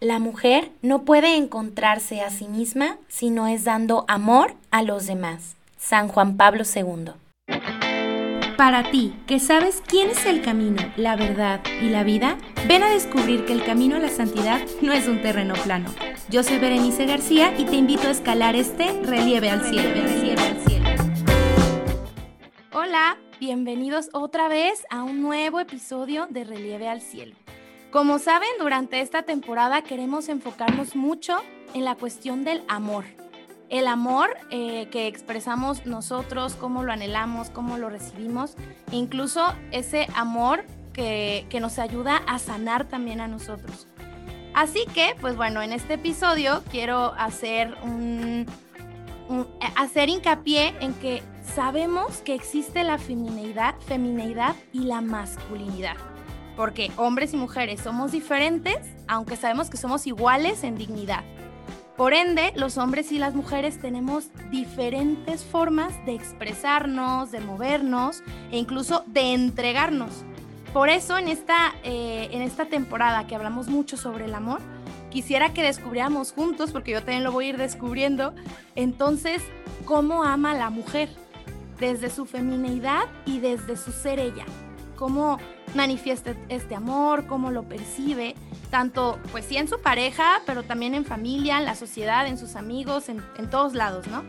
La mujer no puede encontrarse a sí misma si no es dando amor a los demás. San Juan Pablo II. Para ti, que sabes quién es el camino, la verdad y la vida, ven a descubrir que el camino a la santidad no es un terreno plano. Yo soy Berenice García y te invito a escalar este relieve al cielo. cielo, al cielo. Hola, bienvenidos otra vez a un nuevo episodio de Relieve al Cielo. Como saben, durante esta temporada queremos enfocarnos mucho en la cuestión del amor. El amor eh, que expresamos nosotros, cómo lo anhelamos, cómo lo recibimos, e incluso ese amor que, nos ayuda a sanar también a nosotros. Así que, pues bueno, en este episodio quiero hacer un, hacer hincapié en que sabemos que existe la femineidad, femineidad y la masculinidad porque hombres y mujeres somos diferentes, aunque sabemos que somos iguales en dignidad. Por ende, los hombres y las mujeres tenemos diferentes formas de expresarnos, de movernos e incluso de entregarnos. Por eso en esta, eh, en esta temporada que hablamos mucho sobre el amor, quisiera que descubriéramos juntos, porque yo también lo voy a ir descubriendo, entonces, cómo ama la mujer, desde su femineidad y desde su ser ella cómo manifiesta este amor, cómo lo percibe, tanto pues sí en su pareja, pero también en familia, en la sociedad, en sus amigos, en, todos lados, ¿no?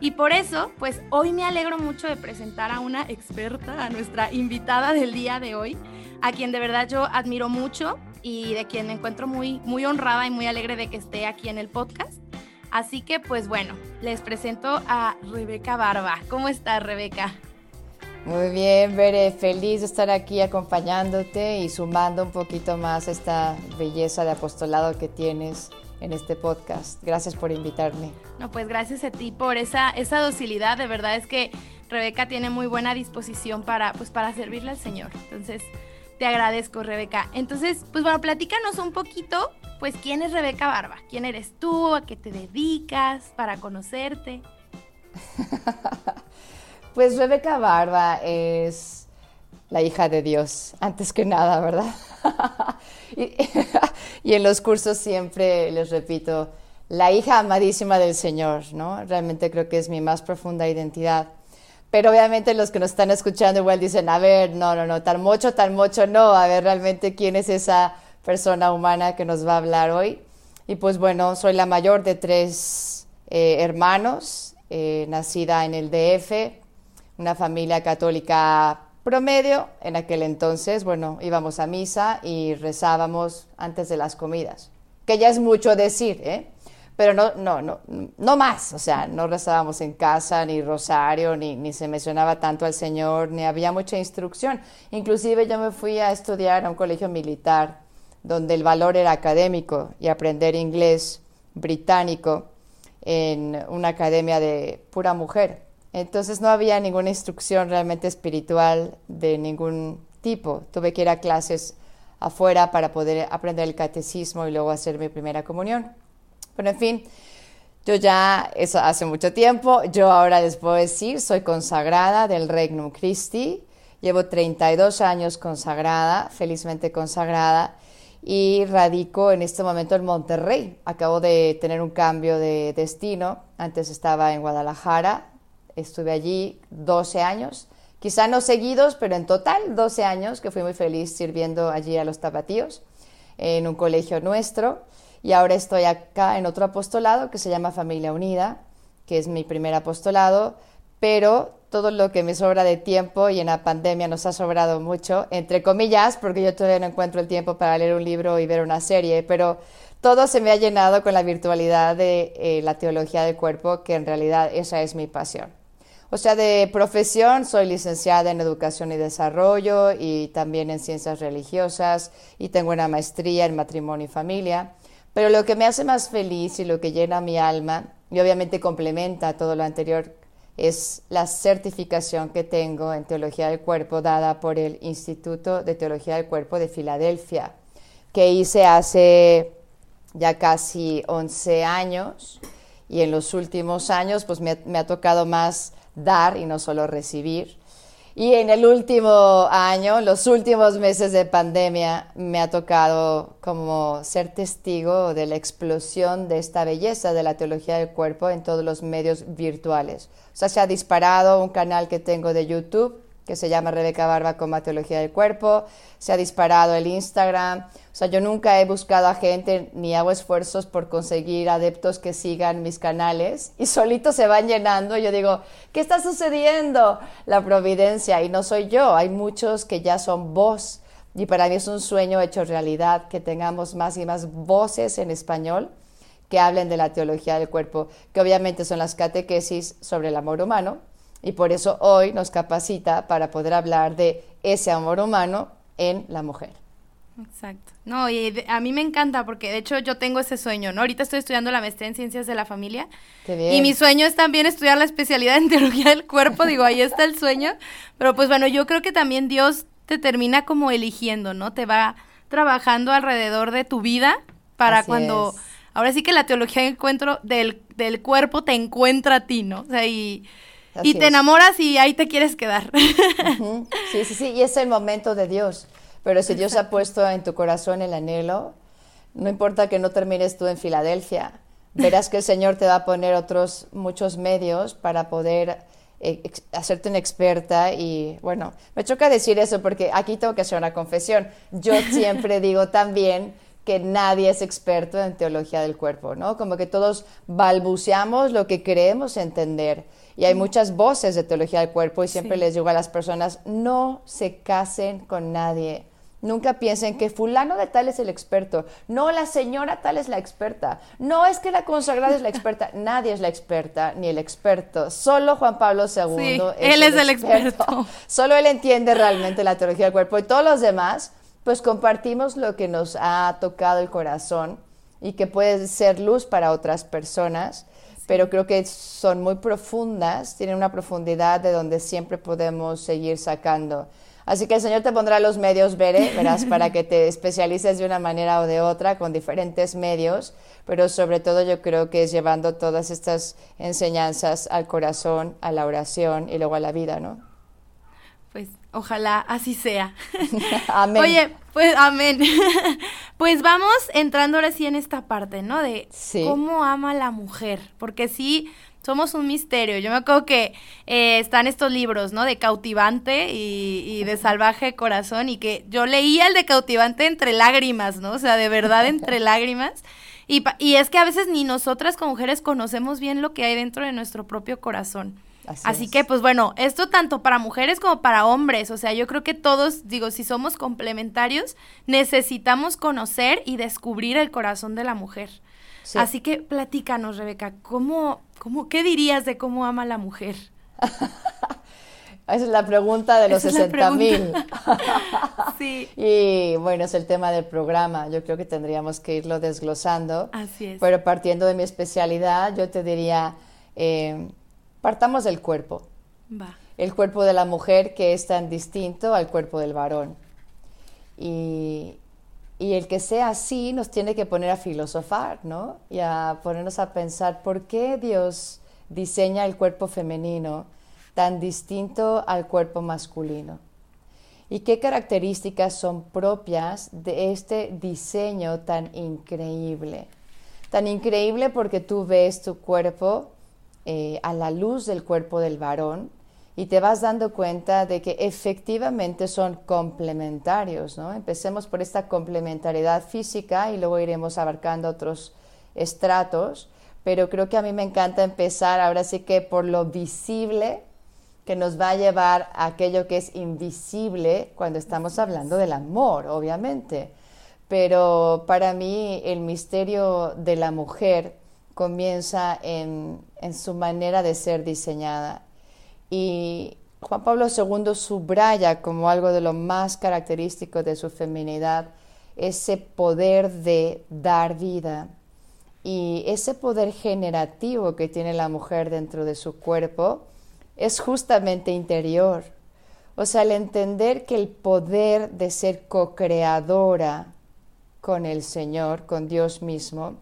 Y por eso, pues hoy me alegro mucho de presentar a una experta, a nuestra invitada del día de hoy, a quien de verdad yo admiro mucho y de quien me encuentro muy, muy honrada y muy alegre de que esté aquí en el podcast. Así que, pues bueno, les presento a Rebeca Barba. ¿Cómo estás, Rebeca? Muy bien, Bere, feliz de estar aquí acompañándote y sumando un poquito más esta belleza de apostolado que tienes en este podcast. Gracias por invitarme. No, pues gracias a ti por esa, esa docilidad. De verdad es que Rebeca tiene muy buena disposición para, pues, para servirle al Señor. Entonces, te agradezco, Rebeca. Entonces, pues bueno, platícanos un poquito, pues, ¿quién es Rebeca Barba? ¿Quién eres tú? ¿A qué te dedicas? Para conocerte. Pues Rebeca Barba es la hija de Dios, antes que nada, ¿verdad? y, en los cursos siempre les repito, la hija amadísima del Señor, ¿no? Realmente creo que es mi más profunda identidad. Pero obviamente los que nos están escuchando igual dicen, a ver, no, no, no, tal mucho, tal mucho, no, a ver realmente quién es esa persona humana que nos va a hablar hoy. Y pues bueno, soy la mayor de tres eh, hermanos, eh, nacida en el DF, una familia católica promedio. En aquel entonces, bueno, íbamos a misa y rezábamos antes de las comidas, que ya es mucho decir, ¿eh? Pero no, no, no, no más, o sea, no rezábamos en casa, ni rosario, ni, ni se mencionaba tanto al Señor, ni había mucha instrucción. Inclusive yo me fui a estudiar a un colegio militar, donde el valor era académico y aprender inglés británico en una academia de pura mujer. Entonces no había ninguna instrucción realmente espiritual de ningún tipo. Tuve que ir a clases afuera para poder aprender el catecismo y luego hacer mi primera comunión. Pero en fin, yo ya, eso hace mucho tiempo, yo ahora les puedo decir, soy consagrada del Regnum Christi, llevo 32 años consagrada, felizmente consagrada, y radico en este momento en Monterrey. Acabo de tener un cambio de destino, antes estaba en Guadalajara, Estuve allí 12 años, quizá no seguidos, pero en total 12 años, que fui muy feliz sirviendo allí a los tapatíos en un colegio nuestro. Y ahora estoy acá en otro apostolado que se llama Familia Unida, que es mi primer apostolado, pero todo lo que me sobra de tiempo y en la pandemia nos ha sobrado mucho, entre comillas, porque yo todavía no encuentro el tiempo para leer un libro y ver una serie, pero todo se me ha llenado con la virtualidad de eh, la teología del cuerpo, que en realidad esa es mi pasión. O sea, de profesión soy licenciada en Educación y Desarrollo y también en Ciencias Religiosas y tengo una maestría en Matrimonio y Familia. Pero lo que me hace más feliz y lo que llena mi alma, y obviamente complementa todo lo anterior, es la certificación que tengo en Teología del Cuerpo dada por el Instituto de Teología del Cuerpo de Filadelfia, que hice hace ya casi 11 años y en los últimos años pues me, ha tocado más dar y no solo recibir. Y en el último año, los últimos meses de pandemia, me ha tocado como ser testigo de la explosión de esta belleza de la teología del cuerpo en todos los medios virtuales. O sea, se ha disparado un canal que tengo de YouTube que se llama Rebeca Barba con Teología del Cuerpo, se ha disparado el Instagram, o sea, yo nunca he buscado a gente ni hago esfuerzos por conseguir adeptos que sigan mis canales y solitos se van llenando. Yo digo, ¿qué está sucediendo? La providencia, y no soy yo, hay muchos que ya son voz. Y para mí es un sueño hecho realidad que tengamos más y más voces en español que hablen de la teología del cuerpo, que obviamente son las catequesis sobre el amor humano, y por eso hoy nos capacita para poder hablar de ese amor humano en la mujer. Exacto. No, y a mí me encanta porque de hecho yo tengo ese sueño, ¿no? Ahorita estoy estudiando la maestría en ciencias de la familia. Qué bien. Y mi sueño es también estudiar la especialidad en teología del cuerpo, digo, ahí está el sueño. Pero pues bueno, yo creo que también Dios te termina como eligiendo, ¿no? Te va trabajando alrededor de tu vida para cuando... Ahora sí que la teología del, encuentro, del, del cuerpo te encuentra a ti, ¿no? O sea, y y te enamoras y ahí te quieres quedar. Sí, sí, sí, y es el momento de Dios. Pero si Dios ha puesto en tu corazón el anhelo, no importa que no termines tú en Filadelfia, verás que el Señor te va a poner otros muchos medios para poder eh, hacerte una experta y bueno, me choca decir eso porque aquí tengo que hacer una confesión. Yo siempre digo también que nadie es experto en teología del cuerpo, ¿no? Como que todos balbuceamos lo que creemos entender. Y hay muchas voces de teología del cuerpo y siempre les digo a las personas, no se casen con nadie. Nunca piensen que fulano de tal es el experto. No, la señora tal es la experta. No es que la consagrada es la experta. Nadie es la experta ni el experto. Solo Juan Pablo II es él es el experto. Solo él entiende realmente la teología del cuerpo. Y todos los demás, pues compartimos lo que nos ha tocado el corazón y que puede ser luz para otras personas pero creo que son muy profundas, tienen una profundidad de donde siempre podemos seguir sacando. Así que el Señor te pondrá los medios, Bere, verás, para que te especialices de una manera o de otra con diferentes medios, pero sobre todo yo creo que es llevando todas estas enseñanzas al corazón, a la oración y luego a la vida, ¿no? Ojalá así sea. amén. Oye, pues amén. pues vamos entrando ahora sí en esta parte, ¿no? De cómo ama la mujer, porque sí somos un misterio. Yo me acuerdo que eh, están estos libros, ¿no? De cautivante y, y, de salvaje corazón y que yo leía el de cautivante entre lágrimas, ¿no? O sea, de verdad entre lágrimas. Y, y es que a veces ni nosotras como mujeres conocemos bien lo que hay dentro de nuestro propio corazón. Así, que, pues bueno, esto tanto para mujeres como para hombres, o sea, yo creo que todos, digo, si somos complementarios, necesitamos conocer y descubrir el corazón de la mujer. Así que platícanos, Rebeca, ¿cómo, cómo, ¿qué dirías de cómo ama la mujer? Esa es la pregunta de los 60 mil. sí. Y bueno, es el tema del programa. Yo creo que tendríamos que irlo desglosando. Así es. Pero partiendo de mi especialidad, yo te diría, eh, Partamos del cuerpo. El cuerpo de la mujer que es tan distinto al cuerpo del varón. Y, el que sea así nos tiene que poner a filosofar, ¿no? Y a ponernos a pensar por qué Dios diseña el cuerpo femenino tan distinto al cuerpo masculino. ¿Y qué características son propias de este diseño tan increíble? Tan increíble porque tú ves tu cuerpo eh, a la luz del cuerpo del varón y te vas dando cuenta de que efectivamente son complementarios. ¿no? Empecemos por esta complementariedad física y luego iremos abarcando otros estratos, pero creo que a mí me encanta empezar ahora sí que por lo visible que nos va a llevar a aquello que es invisible cuando estamos hablando del amor, obviamente. Pero para mí el misterio de la mujer comienza en, su manera de ser diseñada. Y Juan Pablo II subraya como algo de lo más característico de su feminidad ese poder de dar vida y ese poder generativo que tiene la mujer dentro de su cuerpo es justamente interior. O sea, el entender que el poder de ser co-creadora con el Señor, con Dios mismo,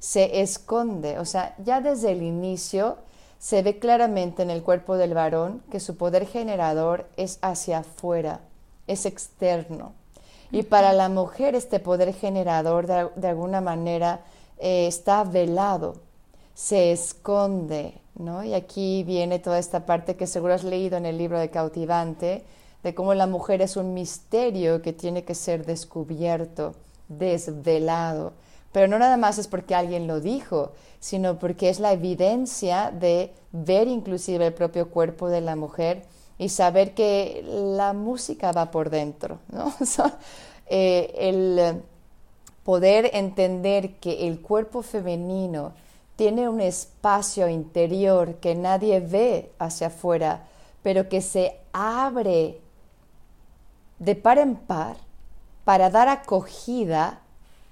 se esconde. O sea, ya desde el inicio se ve claramente en el cuerpo del varón que su poder generador es hacia afuera, es externo. Y para la mujer este poder generador de, alguna manera eh, está velado, se esconde, ¿no? Y aquí viene toda esta parte que seguro has leído en el libro de Cautivante, de cómo la mujer es un misterio que tiene que ser descubierto, desvelado. Pero no nada más es porque alguien lo dijo, sino porque es la evidencia de ver inclusive el propio cuerpo de la mujer y saber que la música va por dentro, ¿no? Eh, el poder entender que el cuerpo femenino tiene un espacio interior que nadie ve hacia afuera, pero que se abre de par en par para dar acogida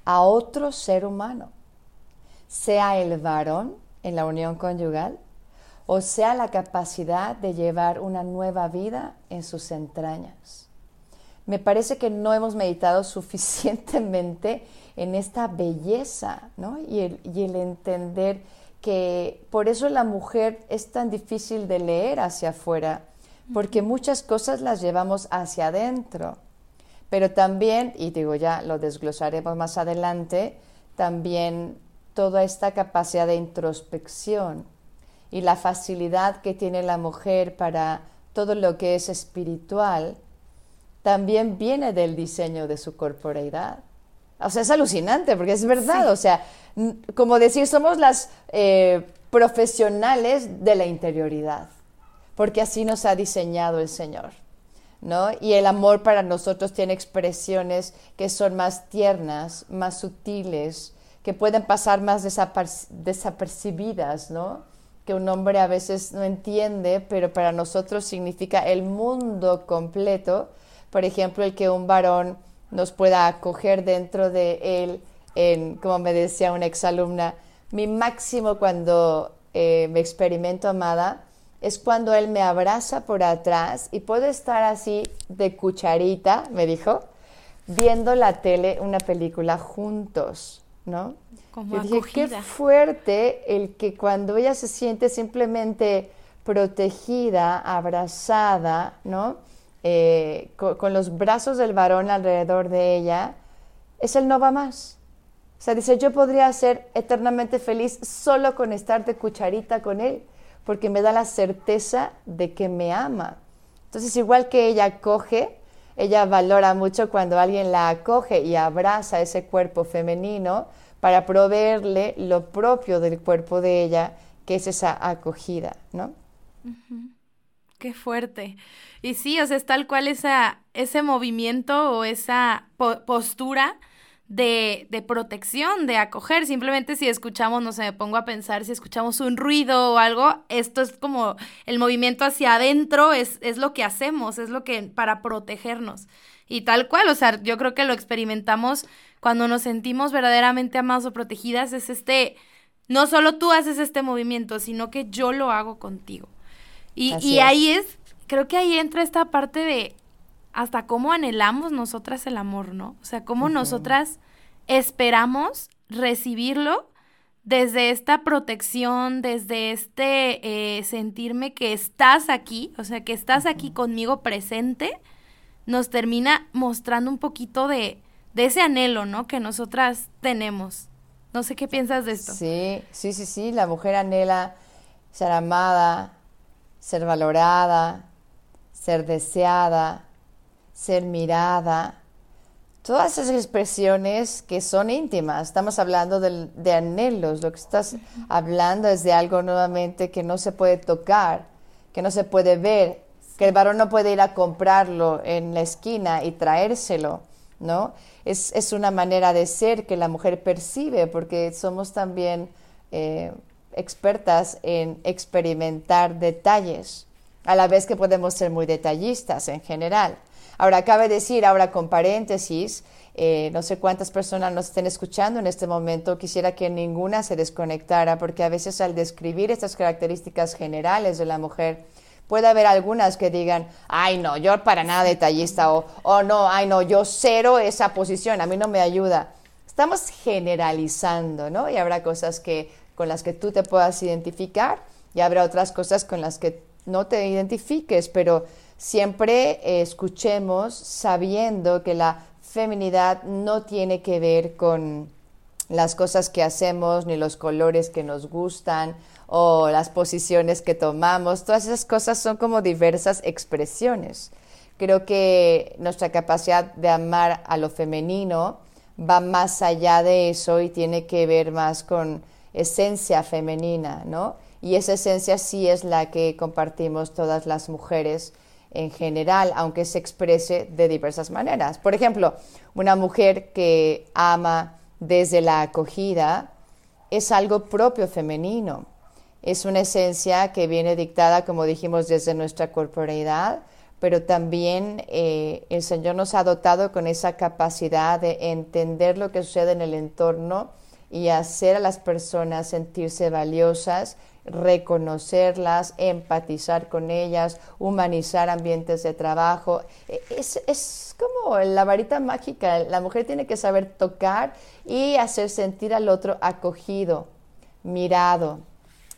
a otro ser humano, sea el varón en la unión conyugal o sea la capacidad de llevar una nueva vida en sus entrañas. Me parece que no hemos meditado suficientemente en esta belleza ¿no? y, el, y el entender que por eso la mujer es tan difícil de leer hacia afuera, porque muchas cosas las llevamos hacia adentro. Pero también, y digo ya lo desglosaremos más adelante, también toda esta capacidad de introspección y la facilidad que tiene la mujer para todo lo que es espiritual, también viene del diseño de su corporeidad. O sea, es alucinante porque es verdad, o sea, como decir, somos las eh, profesionales de la interioridad porque así nos ha diseñado el Señor. ¿No? Y el amor para nosotros tiene expresiones que son más tiernas, más sutiles, que pueden pasar más desapercibidas, ¿no? que un hombre a veces no entiende, pero para nosotros significa el mundo completo. Por ejemplo, el que un varón nos pueda acoger dentro de él, como me decía una exalumna, mi máximo cuando eh, me experimento amada es cuando él me abraza por atrás y puedo estar así de cucharita, me dijo, viendo la tele, una película juntos, ¿no? Como Yo dije, qué fuerte el que cuando ella se siente simplemente protegida, abrazada, ¿no? Eh, con, los brazos del varón alrededor de ella, es el no va más. O sea, dice, yo podría ser eternamente feliz solo con estar de cucharita con él porque me da la certeza de que me ama. Entonces, igual que ella acoge, ella valora mucho cuando alguien la acoge y abraza ese cuerpo femenino para proveerle lo propio del cuerpo de ella, que es esa acogida, ¿no? Qué fuerte. Y sí, o sea, es tal cual esa, ese movimiento o esa postura de, de, protección, de acoger. Simplemente si escuchamos, no sé, me pongo a pensar, si escuchamos un ruido o algo, esto es como el movimiento hacia adentro, es, es lo que hacemos, es lo que para protegernos. Y tal cual, o sea, yo creo que lo experimentamos cuando nos sentimos verdaderamente amados o protegidas, es este, no solo tú haces este movimiento, sino que yo lo hago contigo. Y, y ahí es, creo que ahí entra esta parte de hasta cómo anhelamos nosotras el amor, ¿no? O sea, cómo nosotras esperamos recibirlo desde esta protección, desde este eh, sentirme que estás aquí, o sea, que estás aquí conmigo presente, nos termina mostrando un poquito de, de ese anhelo, ¿no? Que nosotras tenemos. No sé qué piensas de esto. Sí, sí, sí, sí, la mujer anhela ser amada, ser valorada, ser deseada, ser mirada, todas esas expresiones que son íntimas. Estamos hablando de, anhelos, lo que estás hablando es de algo nuevamente que no se puede tocar, que no se puede ver, que el varón no puede ir a comprarlo en la esquina y traérselo, ¿no? Es, es una manera de ser que la mujer percibe, porque somos también eh, expertas en experimentar detalles, a la vez que podemos ser muy detallistas en general. Ahora, cabe decir, ahora con paréntesis, eh, no sé cuántas personas nos estén escuchando en este momento, quisiera que ninguna se desconectara, porque a veces al describir estas características generales de la mujer, puede haber algunas que digan, ay no, yo para nada detallista, o oh, no, ay no, yo cero esa posición, a mí no me ayuda. Estamos generalizando, ¿no? Y habrá cosas que, con las que tú te puedas identificar y habrá otras cosas con las que no te identifiques, pero siempre escuchemos sabiendo que la feminidad no tiene que ver con las cosas que hacemos, ni los colores que nos gustan o las posiciones que tomamos. Todas esas cosas son como diversas expresiones. Creo que nuestra capacidad de amar a lo femenino va más allá de eso y tiene que ver más con esencia femenina, ¿no? Y esa esencia sí es la que compartimos todas las mujeres en general, aunque se exprese de diversas maneras. Por ejemplo, una mujer que ama desde la acogida es algo propio femenino. Es una esencia que viene dictada, como dijimos, desde nuestra corporeidad, pero también eh, el Señor nos ha dotado con esa capacidad de entender lo que sucede en el entorno y hacer a las personas sentirse valiosas reconocerlas, empatizar con ellas, humanizar ambientes de trabajo. E, es, es, como la varita mágica, la mujer tiene que saber tocar y hacer sentir al otro acogido, mirado,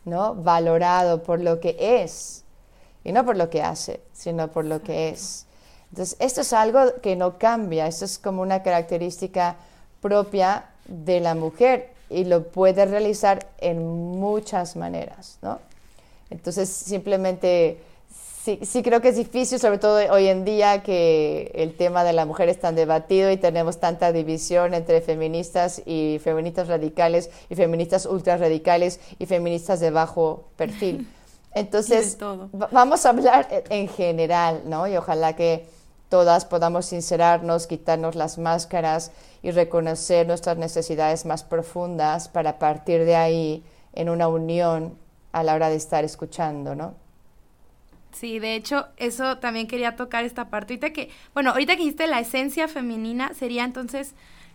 ¿no? valorado por lo que es, y no por lo que hace, sino por lo que es. Entonces, esto es algo que no cambia, esto es como una característica propia de la mujer y lo puede realizar en muchas maneras, ¿no? Entonces, simplemente, sí, sí, creo que es difícil, sobre todo hoy en día que el tema de la mujer es tan debatido y tenemos tanta división entre feministas y feministas radicales y feministas ultra radicales y feministas de bajo perfil. Entonces, vamos a hablar en general, ¿no? Y ojalá que todas podamos sincerarnos, quitarnos las máscaras y reconocer nuestras necesidades más profundas para partir de ahí en una unión a la hora de estar escuchando, ¿no? Sí, de hecho, eso también quería tocar esta parte. Ahorita que, bueno, ahorita que dijiste la esencia femenina, sería entonces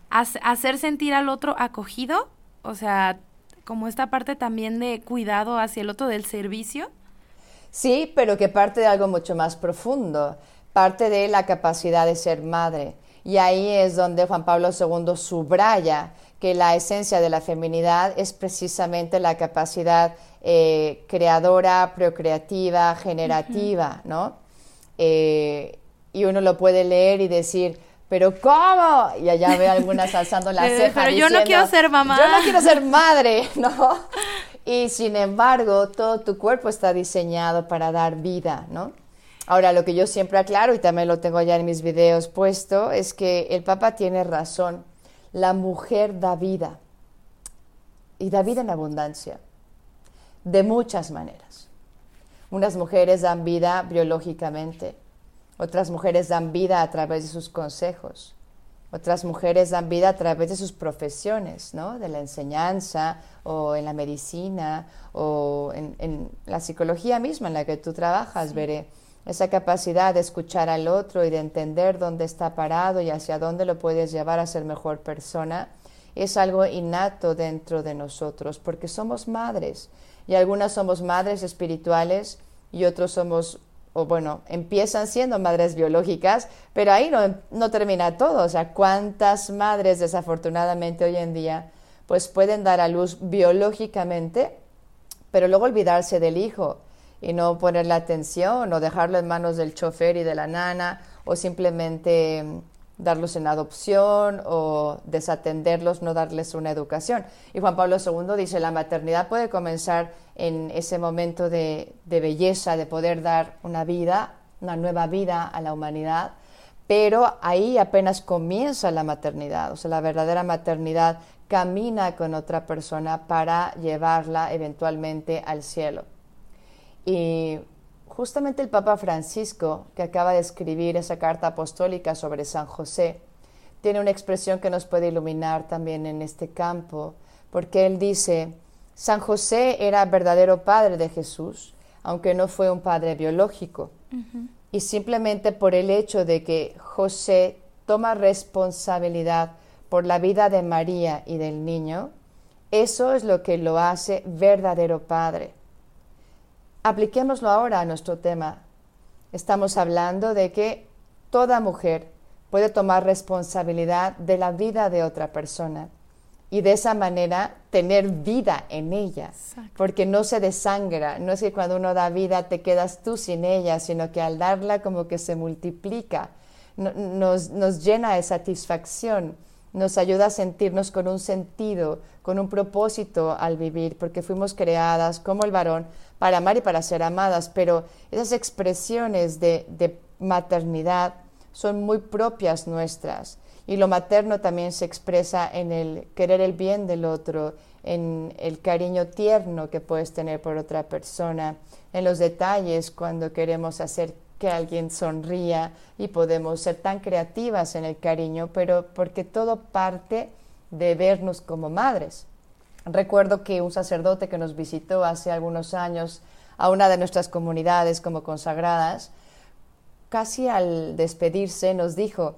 hacer sentir al otro acogido, o sea, como esta parte también de cuidado hacia el otro del servicio. Sí, pero que parte de algo mucho más profundo parte de la capacidad de ser madre. Y ahí es donde Juan Pablo II subraya que la esencia de la feminidad es precisamente la capacidad eh, creadora, procreativa, generativa, ¿no? Eh, y uno lo puede leer y decir, pero ¿cómo? Y allá ve algunas alzando la ceja. Pero yo no quiero ser mamá. Yo no quiero ser madre, ¿no? Y sin embargo, todo tu cuerpo está diseñado para dar vida, ¿no? Ahora, lo que yo siempre aclaro, y también lo tengo ya en mis videos puesto, es que el Papa tiene razón. La mujer da vida. Y da vida en abundancia. De muchas maneras. Unas mujeres dan vida biológicamente. Otras mujeres dan vida a través de sus consejos. Otras mujeres dan vida a través de sus profesiones, ¿no? De la enseñanza o en la medicina o en, la psicología misma en la que tú trabajas, veré esa capacidad de escuchar al otro y de entender dónde está parado y hacia dónde lo puedes llevar a ser mejor persona, es algo innato dentro de nosotros, porque somos madres, y algunas somos madres espirituales y otros somos, o bueno, empiezan siendo madres biológicas, pero ahí no, no termina todo, o sea, cuántas madres desafortunadamente hoy en día pues pueden dar a luz biológicamente, pero luego olvidarse del hijo y no ponerle atención o dejarlo en manos del chofer y de la nana o simplemente mm, darlos en adopción o desatenderlos, no darles una educación. Y Juan Pablo II dice, la maternidad puede comenzar en ese momento de, de belleza, de poder dar una vida, una nueva vida a la humanidad, pero ahí apenas comienza la maternidad, o sea, la verdadera maternidad camina con otra persona para llevarla eventualmente al cielo. Y justamente el Papa Francisco, que acaba de escribir esa carta apostólica sobre San José, tiene una expresión que nos puede iluminar también en este campo, porque él dice, San José era verdadero padre de Jesús, aunque no fue un padre biológico. Y simplemente por el hecho de que José toma responsabilidad por la vida de María y del niño, eso es lo que lo hace verdadero padre. Apliquémoslo ahora a nuestro tema. Estamos hablando de que toda mujer puede tomar responsabilidad de la vida de otra persona y de esa manera tener vida en ella, porque no se desangra, no es que cuando uno da vida te quedas tú sin ella, sino que al darla como que se multiplica, nos, nos llena de satisfacción, nos ayuda a sentirnos con un sentido, con un propósito al vivir, porque fuimos creadas como el varón para amar y para ser amadas, pero esas expresiones de, maternidad son muy propias nuestras. Y lo materno también se expresa en el querer el bien del otro, en el cariño tierno que puedes tener por otra persona, en los detalles cuando queremos hacer que alguien sonría y podemos ser tan creativas en el cariño, pero porque todo parte de vernos como madres. Recuerdo que un sacerdote que nos visitó hace algunos años a una de nuestras comunidades como consagradas, casi al despedirse nos dijo,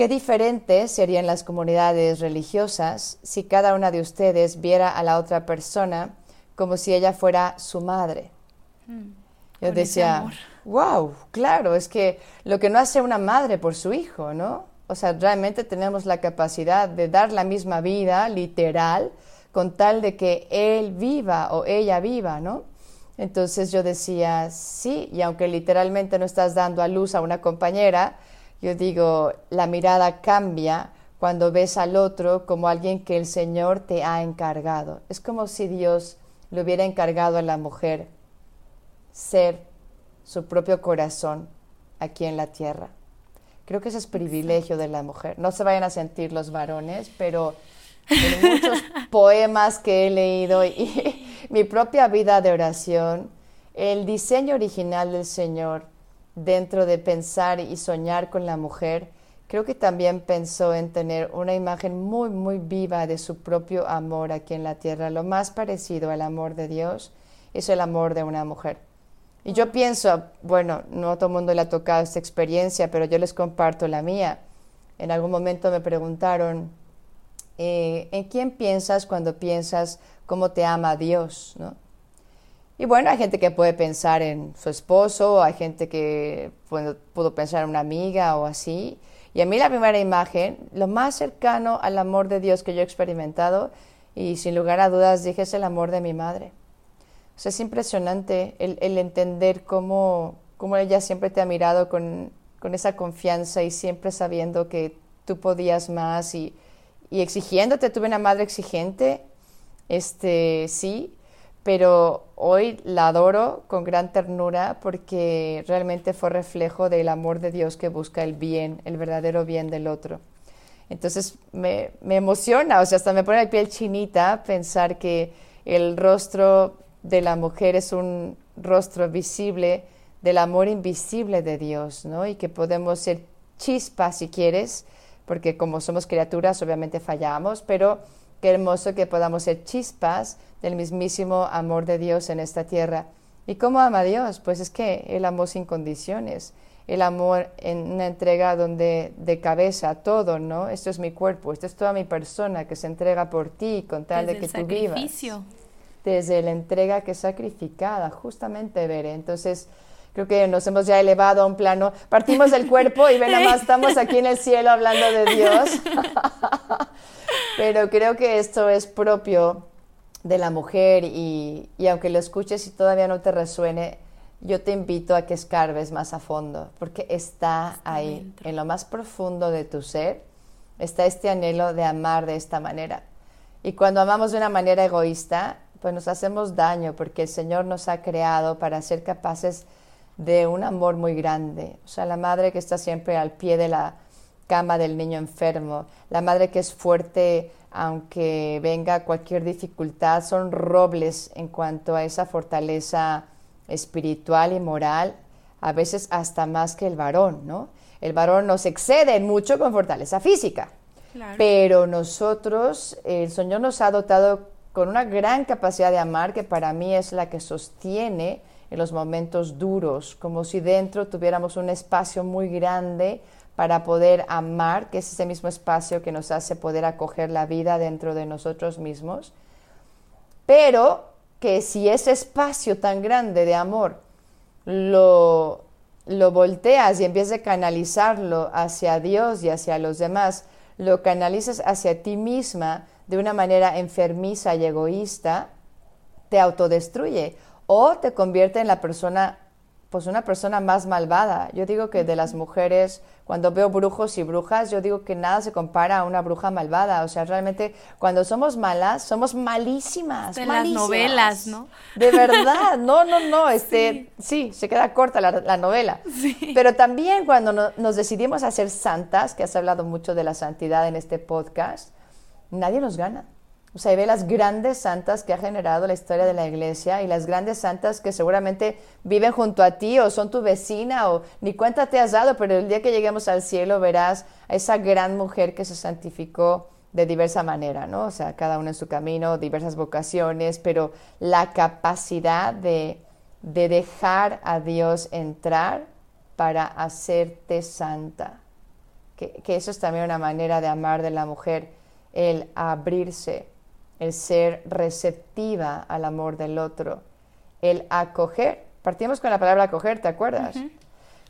Qué diferentes serían las comunidades religiosas si cada una de ustedes viera a la otra persona como si ella fuera su madre. Mm, Yo decía, wow, claro, es que lo que no hace una madre por su hijo, ¿no? O sea, realmente tenemos la capacidad de dar la misma vida, literal, con tal de que él viva o ella viva, ¿no? Entonces yo decía, sí, y aunque literalmente no estás dando a luz a una compañera, yo digo, la mirada cambia cuando ves al otro como alguien que el Señor te ha encargado. Es como si Dios le hubiera encargado a la mujer ser su propio corazón aquí en la tierra. Creo que ese es privilegio de la mujer. No se vayan a sentir los varones, pero en muchos poemas que he leído y mi propia vida de oración, el diseño original del Señor dentro de pensar y soñar con la mujer, creo que también pensó en tener una imagen muy, muy viva de su propio amor aquí en la tierra. Lo más parecido al amor de Dios es el amor de una mujer. Y yo pienso, bueno, no a todo el mundo le ha tocado esta experiencia, pero yo les comparto la mía. En algún momento me preguntaron, eh, ¿en quién piensas cuando piensas cómo te ama Dios? Y bueno, hay gente que puede pensar en su esposo, hay gente que pudo, pensar en una amiga o así. Y a mí la primera imagen, lo más cercano al amor de Dios que yo he experimentado, y sin lugar a dudas dije, es el amor de mi madre. O sea, es impresionante el, entender cómo, cómo, ella siempre te ha mirado con, con, esa confianza y siempre sabiendo que tú podías más y, y exigiéndote. Tuve una madre exigente, este, sí, pero hoy la adoro con gran ternura porque realmente fue reflejo del amor de Dios que busca el bien, el verdadero bien del otro. Entonces me, me emociona, o sea, hasta me pone la piel chinita pensar que el rostro de la mujer es un rostro visible del amor invisible de Dios, ¿no? Y que podemos ser chispas si quieres, porque como somos criaturas obviamente fallamos, pero qué hermoso que podamos ser chispas del mismísimo amor de Dios en esta tierra. ¿Y cómo ama Dios? Pues es que el amor sin condiciones, el amor en una entrega donde de cabeza todo, ¿no? Esto es mi cuerpo, esto es toda mi persona que se entrega por ti con tal de que tú vivas. Desde la entrega que es sacrificada, justamente, Veré. Entonces, creo que nos hemos ya elevado a un plano, partimos del cuerpo y ven, nada más estamos aquí en el cielo hablando de Dios. Pero creo que esto es propio de la mujer y, aunque lo escuches y todavía no te resuene, yo te invito a que escarbes más a fondo, porque está, ahí, en lo más profundo de tu ser, está este anhelo de amar de esta manera. Y cuando amamos de una manera egoísta, pues nos hacemos daño, porque el Señor nos ha creado para ser capaces de un amor muy grande. O sea, la madre que está siempre al pie de la cama del niño enfermo, la madre que es fuerte aunque venga cualquier dificultad, son robles en cuanto a esa fortaleza espiritual y moral, a veces hasta más que el varón, ¿no? El varón nos excede mucho con fortaleza física, pero nosotros, el Señor nos ha dotado con una gran capacidad de amar que para mí es la que sostiene en los momentos duros, como si dentro tuviéramos un espacio muy grande para poder amar, que es ese mismo espacio que nos hace poder acoger la vida dentro de nosotros mismos, pero que si ese espacio tan grande de amor lo, lo volteas y empiezas a canalizarlo hacia Dios y hacia los demás, lo canalizas hacia ti misma, de una manera enfermiza y egoísta, te autodestruye o te convierte en la persona, pues una persona más malvada. Yo digo que de las mujeres, cuando veo brujos y brujas, yo digo que nada se compara a una bruja malvada. O sea, realmente cuando somos malas, somos malísimas. De las novelas, ¿no? De verdad, no, no, no, este, sí, se queda corta la, novela. Pero también cuando nos decidimos a ser santas, que has hablado mucho de la santidad en este podcast, nadie nos gana. O sea, ve las grandes santas que ha generado la historia de la iglesia y las grandes santas que seguramente viven junto a ti o son tu vecina o ni cuenta te has dado, pero el día que lleguemos al cielo verás a esa gran mujer que se santificó de diversa manera, ¿no? O sea, cada uno en su camino, diversas vocaciones, pero la capacidad de, de dejar a Dios entrar para hacerte santa. Que, que eso es también una manera de amar de la mujer el abrirse, el ser receptiva al amor del otro, el acoger. Partimos con la palabra acoger, ¿te acuerdas?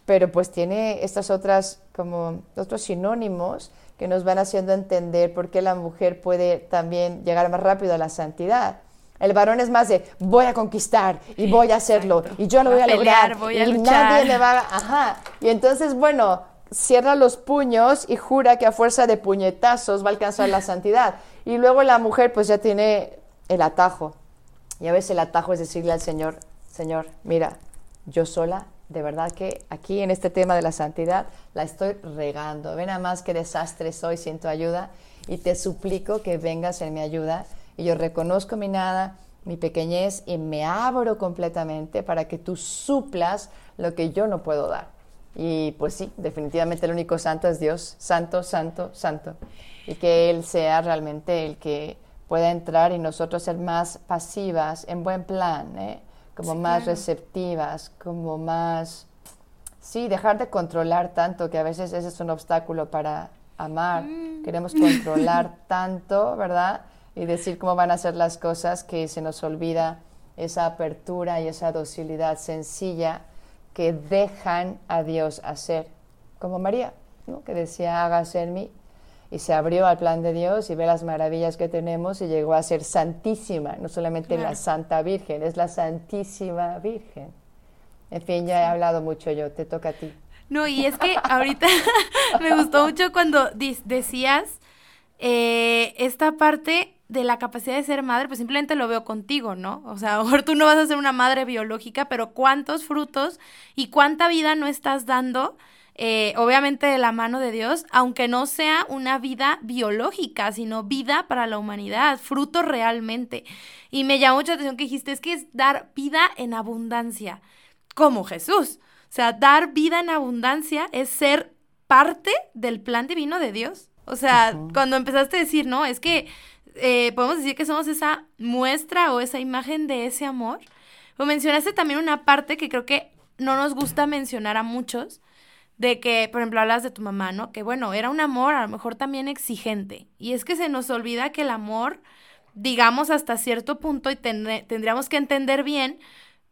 Pero pues tiene estas otras, como otros sinónimos que nos van haciendo entender por qué la mujer puede también llegar más rápido a la santidad. El varón es más de voy a conquistar y voy a hacerlo y yo lo voy a, lograr y nadie me va a... Ajá. Y entonces, bueno, cierra los puños y jura que a fuerza de puñetazos va a alcanzar la santidad. Y luego la mujer pues ya tiene el atajo. Y a veces el atajo es decirle al Señor, Señor, mira, yo sola, de verdad que aquí en este tema de la santidad la estoy regando. Ven a más que desastre soy sin tu ayuda y te suplico que vengas en mi ayuda. Y yo reconozco mi nada, mi pequeñez y me abro completamente para que tú suplas lo que yo no puedo dar. Y pues sí, definitivamente el único santo es Dios, santo, santo, santo. Y que Él sea realmente el que pueda entrar y nosotros ser más pasivas, en buen plan, ¿eh? como más receptivas, como más... Sí, dejar de controlar tanto, que a veces ese es un obstáculo para amar. Mm. Queremos controlar tanto, ¿verdad? Y decir cómo van a ser las cosas que se nos olvida esa apertura y esa docilidad sencilla que dejan a Dios hacer, como María, que decía, hágase en mí, y se abrió al plan de Dios y ve las maravillas que tenemos y llegó a ser santísima, no solamente la Santa Virgen, es la Santísima Virgen. En fin, ya he hablado mucho yo, te toca a ti. No, y es que ahorita me gustó mucho cuando decías eh, esta parte de la capacidad de ser madre, pues simplemente lo veo contigo, ¿no? O sea, a lo mejor tú no vas a ser una madre biológica, pero cuántos frutos y cuánta vida no estás dando, eh, obviamente de la mano de Dios, aunque no sea una vida biológica, sino vida para la humanidad, fruto realmente. Y me llamó mucha atención que dijiste, es que es dar vida en abundancia, como Jesús. O sea, dar vida en abundancia es ser parte del plan divino de Dios. O sea, cuando empezaste a decir, no, es que eh, podemos decir que somos esa muestra o esa imagen de ese amor. O mencionaste también una parte que creo que no nos gusta mencionar a muchos, de que, por ejemplo, hablas de tu mamá, ¿no? Que bueno, era un amor a lo mejor también exigente. Y es que se nos olvida que el amor, digamos hasta cierto punto, y tendríamos que entender bien,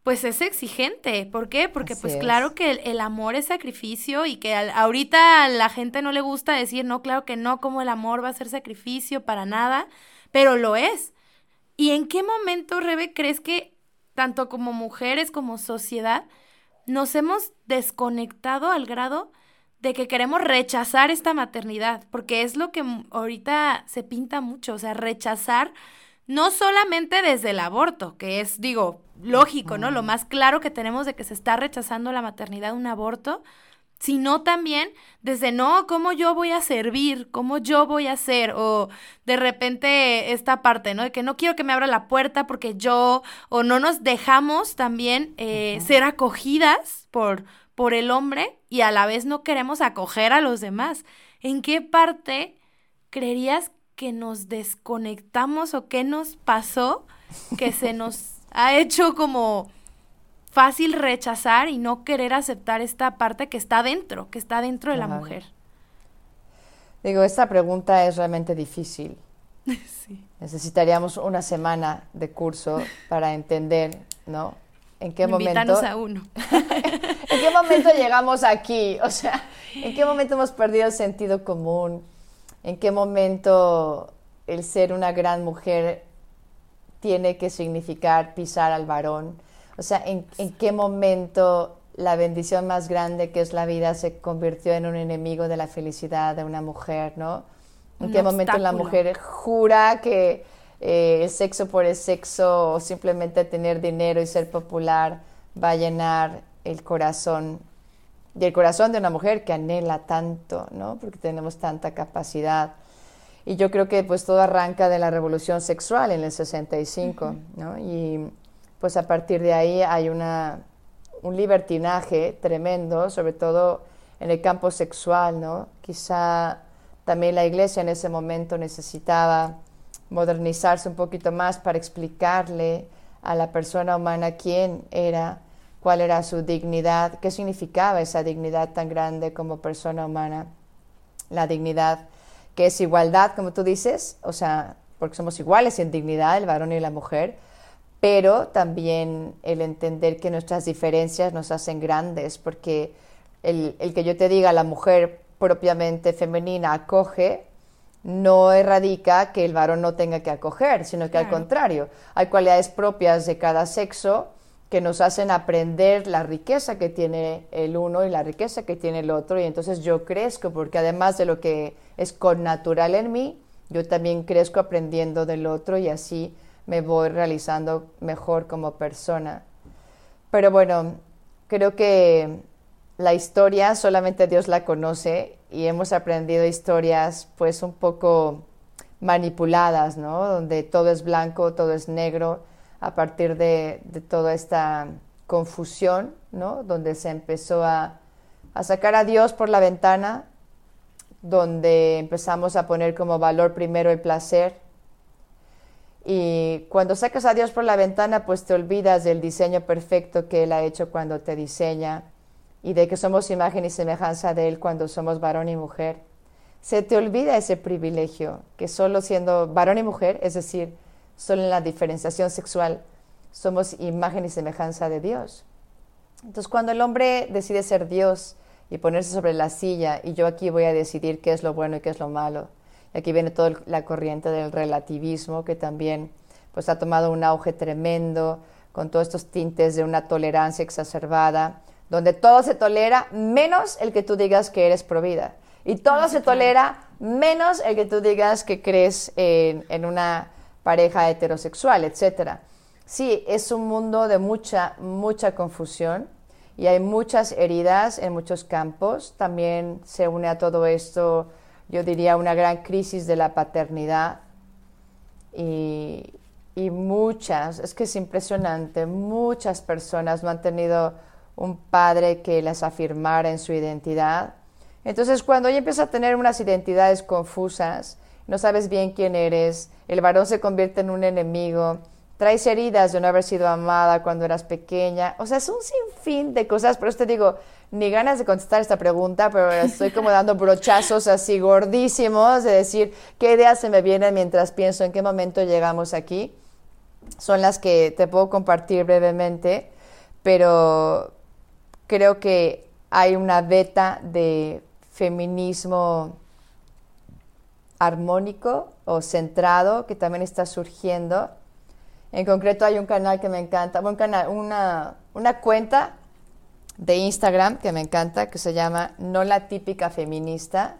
pues es exigente. ¿Por qué? Porque pues claro que el, amor es sacrificio y que ahorita a la gente no le gusta decir, no, claro que no, como el amor va a ser sacrificio para nada, pero lo es. ¿Y en qué momento, Rebe, crees que tanto como mujeres como sociedad nos hemos desconectado al grado de que queremos rechazar esta maternidad? Porque es lo que ahorita se pinta mucho, o sea, rechazar no solamente desde el aborto, que es, digo, lógico, ¿no? Lo más claro que tenemos de que se está rechazando la maternidad, un aborto, sino también desde, no, ¿cómo yo voy a servir? ¿Cómo yo voy a hacer? O de repente esta parte, ¿no? De que no quiero que me abra la puerta porque yo, o no nos dejamos también eh, ser acogidas por, por el hombre y a la vez no queremos acoger a los demás. ¿En qué parte creerías que nos desconectamos o qué nos pasó que se nos ha hecho como fácil rechazar y no querer aceptar esta parte que está dentro, que está dentro de la mujer. Digo, esta pregunta es realmente difícil. Sí. Necesitaríamos una semana de curso para entender, ¿no? ¿En qué momento? a uno. ¿En qué momento llegamos aquí? O sea, ¿en qué momento hemos perdido el sentido común? en qué momento el ser una gran mujer tiene que significar pisar al varón. O sea, ¿en, en qué momento la bendición más grande que es la vida se convirtió en un enemigo de la felicidad de una mujer, ¿no? ¿En qué momento la mujer jura que eh, el sexo por el sexo o simplemente tener dinero y ser popular va a llenar el corazón y el corazón de una mujer que anhela tanto, ¿no? Porque tenemos tanta capacidad. Y yo creo que pues todo arranca de la revolución sexual en el 65, ¿no? Y pues a partir de ahí hay una un libertinaje tremendo, sobre todo en el campo sexual, ¿no? Quizá también la iglesia en ese momento necesitaba modernizarse un poquito más para explicarle a la persona humana quién era, cuál era su dignidad, qué significaba esa dignidad tan grande como persona humana, la dignidad que es igualdad, como tú dices, o sea, porque somos iguales en dignidad, el varón y la mujer, pero también el entender que nuestras diferencias nos hacen grandes, porque el, que yo te diga la mujer propiamente femenina acoge, no erradica que el varón no tenga que acoger, sino que al contrario, hay cualidades propias de cada sexo que nos hacen aprender la riqueza que tiene el uno y la riqueza que tiene el otro, y entonces yo crezco, porque además de lo que es connatural en mí, yo también crezco aprendiendo del otro y así me voy realizando mejor como persona. Pero bueno, creo que la historia solamente Dios la conoce y hemos aprendido historias pues un poco manipuladas, ¿no? Donde todo es blanco, todo es negro, a partir de, toda esta confusión, ¿no? Donde se empezó a, a sacar a Dios por la ventana, donde empezamos a poner como valor primero el placer, y cuando sacas a Dios por la ventana, pues te olvidas del diseño perfecto que Él ha hecho cuando te diseña y de que somos imagen y semejanza de Él cuando somos varón y mujer. Se te olvida ese privilegio, que solo siendo varón y mujer, es decir, solo en la diferenciación sexual, somos imagen y semejanza de Dios. Entonces, cuando el hombre decide ser Dios y ponerse sobre la silla, y yo aquí voy a decidir qué es lo bueno y qué es lo malo, Aquí viene toda la corriente del relativismo que también pues, ha tomado un auge tremendo con todos estos tintes de una tolerancia exacerbada, donde todo se tolera menos el que tú digas que eres provida. Y todo ah, se tolera menos el que tú digas que crees en, en una pareja heterosexual, etc. Sí, es un mundo de mucha, mucha confusión y hay muchas heridas en muchos campos. También se une a todo esto yo diría, una gran crisis de la paternidad y, muchas, es que es impresionante, muchas personas no han tenido un padre que las afirmara en su identidad. Entonces, cuando ella empieza a tener unas identidades confusas, no sabes bien quién eres, el varón se convierte en un enemigo, traes heridas de no haber sido amada cuando eras pequeña, o sea, es un sinfín de cosas, pero te digo, ni ganas de contestar esta pregunta, pero estoy como dando brochazos así gordísimos de decir qué ideas se me vienen mientras pienso en qué momento llegamos aquí. Son las que te puedo compartir brevemente, pero creo que hay una beta de feminismo armónico o centrado que también está surgiendo. En concreto hay un canal que me encanta, un canal, una, una cuenta de Instagram que me encanta, que se llama No la típica feminista.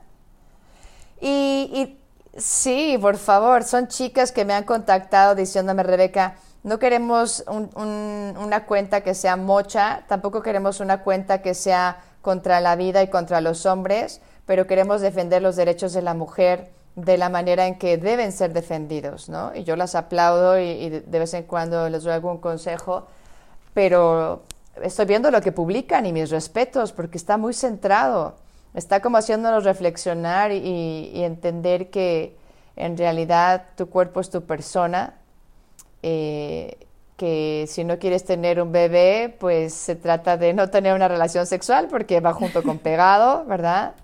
Y, sí, por favor, son chicas que me han contactado diciéndome, Rebeca, no queremos una cuenta que sea mocha, tampoco queremos una cuenta que sea contra la vida y contra los hombres, pero queremos defender los derechos de la mujer de la manera en que deben ser defendidos, ¿no? Y yo las aplaudo y, y de vez en cuando les doy algún consejo, pero estoy viendo lo que publican y mis respetos, porque está muy centrado, está como haciéndonos reflexionar y, entender que en realidad tu cuerpo es tu persona, eh, que si no quieres tener un bebé, pues se trata de no tener una relación sexual porque va junto con pegado, ¿verdad?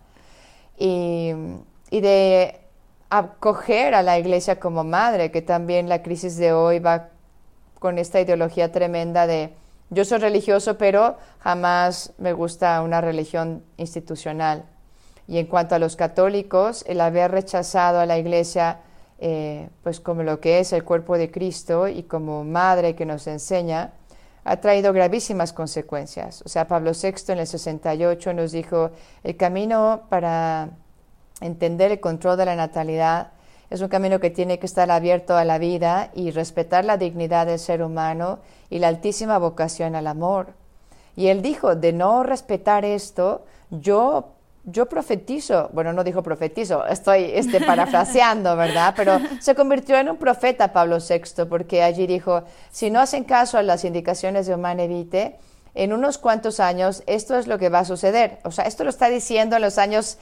Y, y de acoger a la iglesia como madre, que también la crisis de hoy va con esta ideología tremenda de yo soy religioso, pero jamás me gusta una religión institucional. Y en cuanto a los católicos, el haber rechazado a la Iglesia eh, pues como lo que es el cuerpo de Cristo y como madre que nos enseña, ha traído gravísimas consecuencias. O sea, Pablo VI en el 68 nos dijo, el camino para entender el control de la natalidad es un camino que tiene que estar abierto a la vida y respetar la dignidad del ser humano y la altísima vocación al amor. Y él dijo, de no respetar esto, yo, yo profetizo, bueno, no dijo profetizo, estoy este, parafraseando, ¿verdad? Pero se convirtió en un profeta Pablo VI, porque allí dijo, si no hacen caso a las indicaciones de Humane Vitae, en unos cuantos años esto es lo que va a suceder. O sea, esto lo está diciendo en los años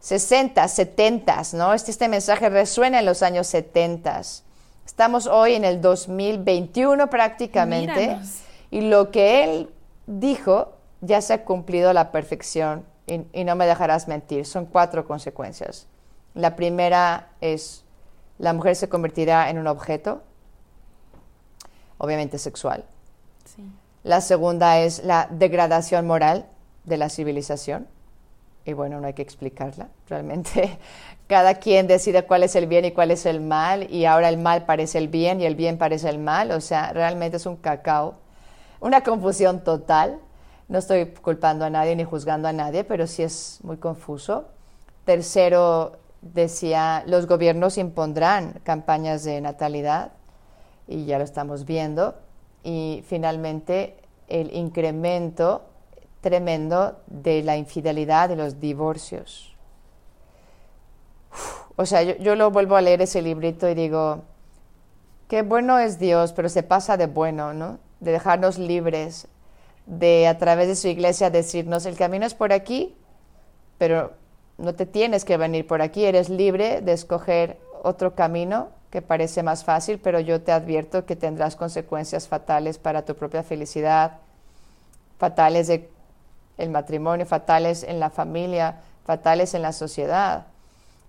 60, 70, ¿no? Este, este mensaje resuena en los años 70. Estamos hoy en el 2021 prácticamente y lo que él dijo ya se ha cumplido a la perfección y, y no me dejarás mentir. Son cuatro consecuencias. La primera es la mujer se convertirá en un objeto, obviamente sexual. Sí. La segunda es la degradación moral de la civilización y bueno, no hay que explicarla. Realmente cada quien decide cuál es el bien y cuál es el mal, y ahora el mal parece el bien y el bien parece el mal. O sea, realmente es un cacao, una confusión total. No estoy culpando a nadie ni juzgando a nadie, pero sí es muy confuso. Tercero, decía, los gobiernos impondrán campañas de natalidad, y ya lo estamos viendo. Y finalmente, el incremento tremendo de la infidelidad, de los divorcios. o sea, yo, yo, lo vuelvo a leer ese librito y digo, qué bueno es Dios, pero se pasa de bueno, ¿no? De dejarnos libres, de a través de su iglesia decirnos, el camino es por aquí, pero no te tienes que venir por aquí, eres libre de escoger otro camino que parece más fácil, pero yo te advierto que tendrás consecuencias fatales para tu propia felicidad, fatales de el matrimonio, fatales en la familia, fatales en la sociedad.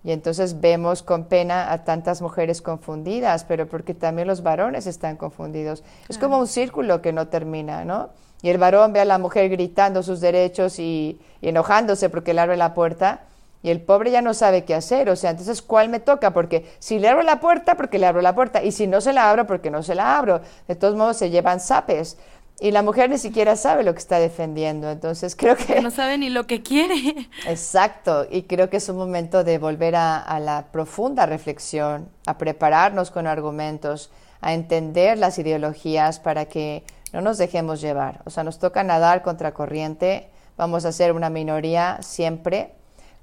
Y entonces vemos con pena a tantas mujeres confundidas, pero porque también los varones están confundidos. Es como un círculo que no termina, ¿no? Y el varón ve a la mujer gritando sus derechos y, y, enojándose porque le abre la puerta, y el pobre ya no sabe qué hacer. O sea, entonces, ¿cuál me toca? Porque si le abro la puerta, porque le abro la puerta, y si no se la abro, porque no se la abro. De todos modos, se llevan zapes. Y la mujer ni siquiera sabe lo que está defendiendo, entonces creo que... no sabe ni lo que quiere. Exacto, y creo que es un momento de volver a, a, la profunda reflexión, a prepararnos con argumentos, a entender las ideologías para que no nos dejemos llevar. O sea, nos toca nadar contra corriente, vamos a ser una minoría siempre,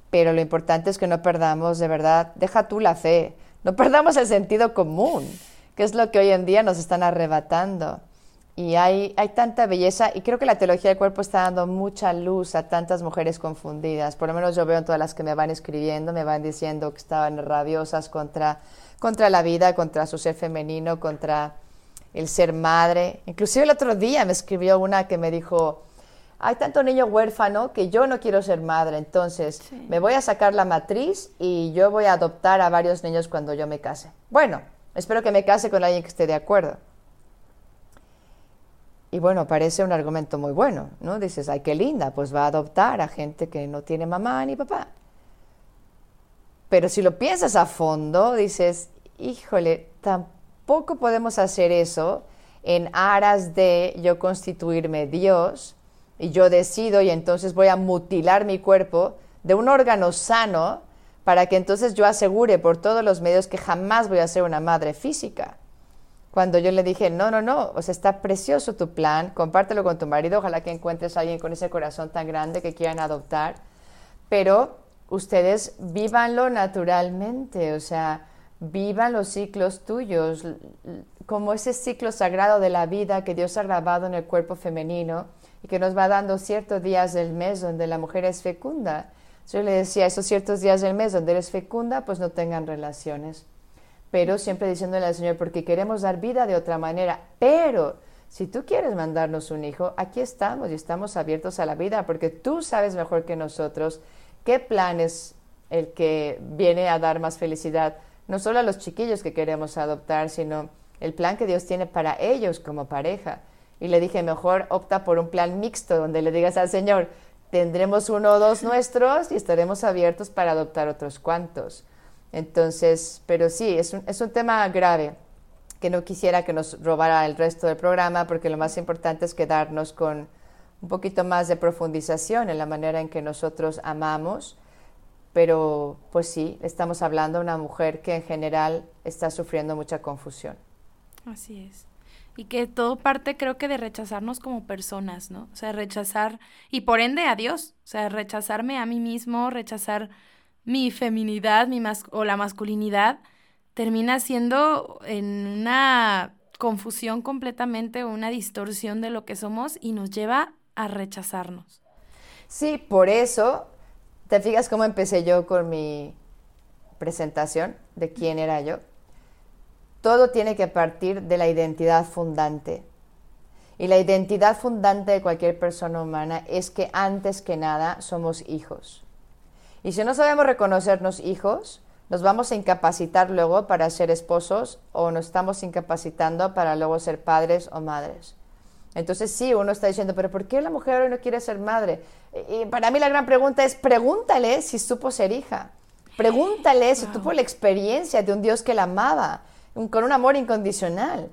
pero lo importante es que no perdamos de verdad, deja tú la fe, no perdamos el sentido común, que es lo que hoy en día nos están arrebatando y hay, hay tanta belleza y creo que la teología del cuerpo está dando mucha luz a tantas mujeres confundidas. Por lo menos yo veo en todas las que me van escribiendo, me van diciendo que estaban rabiosas contra, contra la vida, contra su ser femenino, contra el ser madre. Inclusive el otro día me escribió una que me dijo, hay tanto niño huérfano que yo no quiero ser madre, entonces sí. me voy a sacar la matriz y yo voy a adoptar a varios niños cuando yo me case. Bueno, espero que me case con alguien que esté de acuerdo. Y bueno, parece un argumento muy bueno, ¿no? Dices, ay, qué linda, pues va a adoptar a gente que no tiene mamá ni papá. Pero si lo piensas a fondo, dices, híjole, tampoco podemos hacer eso en aras de yo constituirme Dios y yo decido y entonces voy a mutilar mi cuerpo de un órgano sano para que entonces yo asegure por todos los medios que jamás voy a ser una madre física cuando yo le dije, no, no, no, o sea, está precioso tu plan, compártelo con tu marido, ojalá que encuentres a alguien con ese corazón tan grande que quieran adoptar, pero ustedes vívanlo naturalmente, o sea, vivan los ciclos tuyos, como ese ciclo sagrado de la vida que Dios ha grabado en el cuerpo femenino y que nos va dando ciertos días del mes donde la mujer es fecunda. Yo le decía, esos ciertos días del mes donde eres fecunda, pues no tengan relaciones pero siempre diciéndole al Señor, porque queremos dar vida de otra manera, pero si tú quieres mandarnos un hijo, aquí estamos y estamos abiertos a la vida, porque tú sabes mejor que nosotros qué plan es el que viene a dar más felicidad, no solo a los chiquillos que queremos adoptar, sino el plan que Dios tiene para ellos como pareja. Y le dije, mejor opta por un plan mixto, donde le digas al Señor, tendremos uno o dos nuestros y estaremos abiertos para adoptar otros cuantos Entonces, pero sí, es un, es un tema grave que no quisiera que nos robara el resto del programa porque lo más importante es quedarnos con un poquito más de profundización en la manera en que nosotros amamos, pero pues sí, estamos hablando de una mujer que en general está sufriendo mucha confusión. Así es. Y que todo parte creo que de rechazarnos como personas, ¿no? O sea, rechazar, y por ende a Dios, o sea, rechazarme a mí mismo, rechazar mi feminidad mi o la masculinidad, termina siendo en una confusión completamente o una distorsión de lo que somos y nos lleva a rechazarnos. Sí, por eso, ¿te fijas cómo empecé yo con mi presentación de quién era yo? Todo tiene que partir de la identidad fundante. Y la identidad fundante de cualquier persona humana es que antes que nada somos hijos. Y si no sabemos reconocernos hijos, nos vamos a incapacitar luego para ser esposos o nos estamos incapacitando para luego ser padres o madres. Entonces sí, uno está diciendo, pero ¿por qué la mujer hoy no quiere ser madre? Y para mí la gran pregunta es, pregúntale si supo ser hija. Pregúntale si tuvo la experiencia de un Dios que la amaba, con un amor incondicional.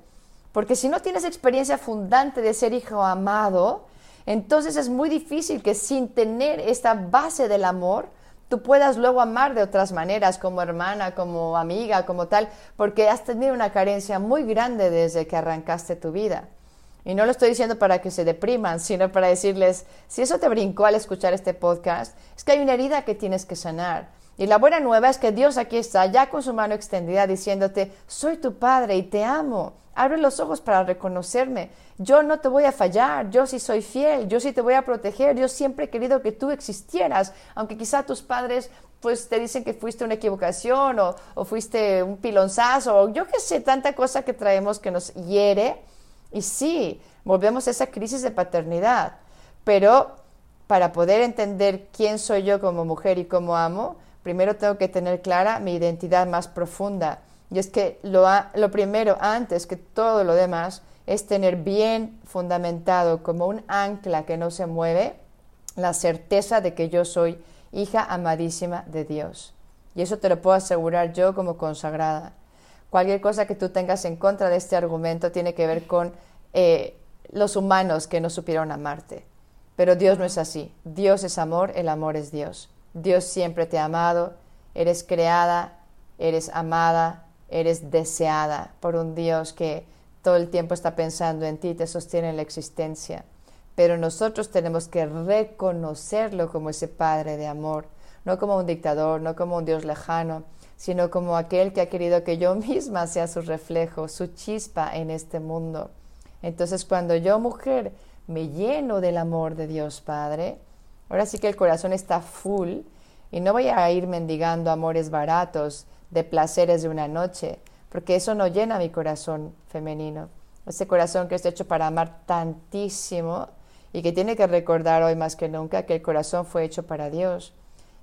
Porque si no tienes experiencia fundante de ser hijo amado, entonces es muy difícil que sin tener esta base del amor, tú puedas luego amar de otras maneras, como hermana, como amiga, como tal, porque has tenido una carencia muy grande desde que arrancaste tu vida. Y no lo estoy diciendo para que se depriman, sino para decirles, si eso te brincó al escuchar este podcast, es que hay una herida que tienes que sanar. Y la buena nueva es que Dios aquí está, ya con su mano extendida, diciéndote, soy tu Padre y te amo. Abre los ojos para reconocerme. Yo no te voy a fallar, yo sí soy fiel, yo sí te voy a proteger, yo siempre he querido que tú existieras, aunque quizá tus padres pues te dicen que fuiste una equivocación o, fuiste un pilonzazo o yo qué sé, tanta cosa que traemos que nos hiere y sí, volvemos a esa crisis de paternidad, pero para poder entender quién soy yo como mujer y cómo amo, primero tengo que tener clara mi identidad más profunda. Y es que lo, lo primero, antes que todo lo demás, es tener bien fundamentado como un ancla que no se mueve la certeza de que yo soy hija amadísima de Dios. Y eso te lo puedo asegurar yo como consagrada. Cualquier cosa que tú tengas en contra de este argumento tiene que ver con eh, los humanos que no supieron amarte. Pero Dios no es así. Dios es amor, el amor es Dios. Dios siempre te ha amado, eres creada, eres amada, eres deseada por un Dios que todo el tiempo está pensando en ti, te sostiene en la existencia. Pero nosotros tenemos que reconocerlo como ese Padre de amor, no como un dictador, no como un Dios lejano, sino como aquel que ha querido que yo misma sea su reflejo, su chispa en este mundo. Entonces cuando yo, mujer, me lleno del amor de Dios Padre, ahora sí que el corazón está full y no voy a ir mendigando amores baratos de placeres de una noche, porque eso no llena mi corazón femenino. Ese corazón que está hecho para amar tantísimo y que tiene que recordar hoy más que nunca que el corazón fue hecho para Dios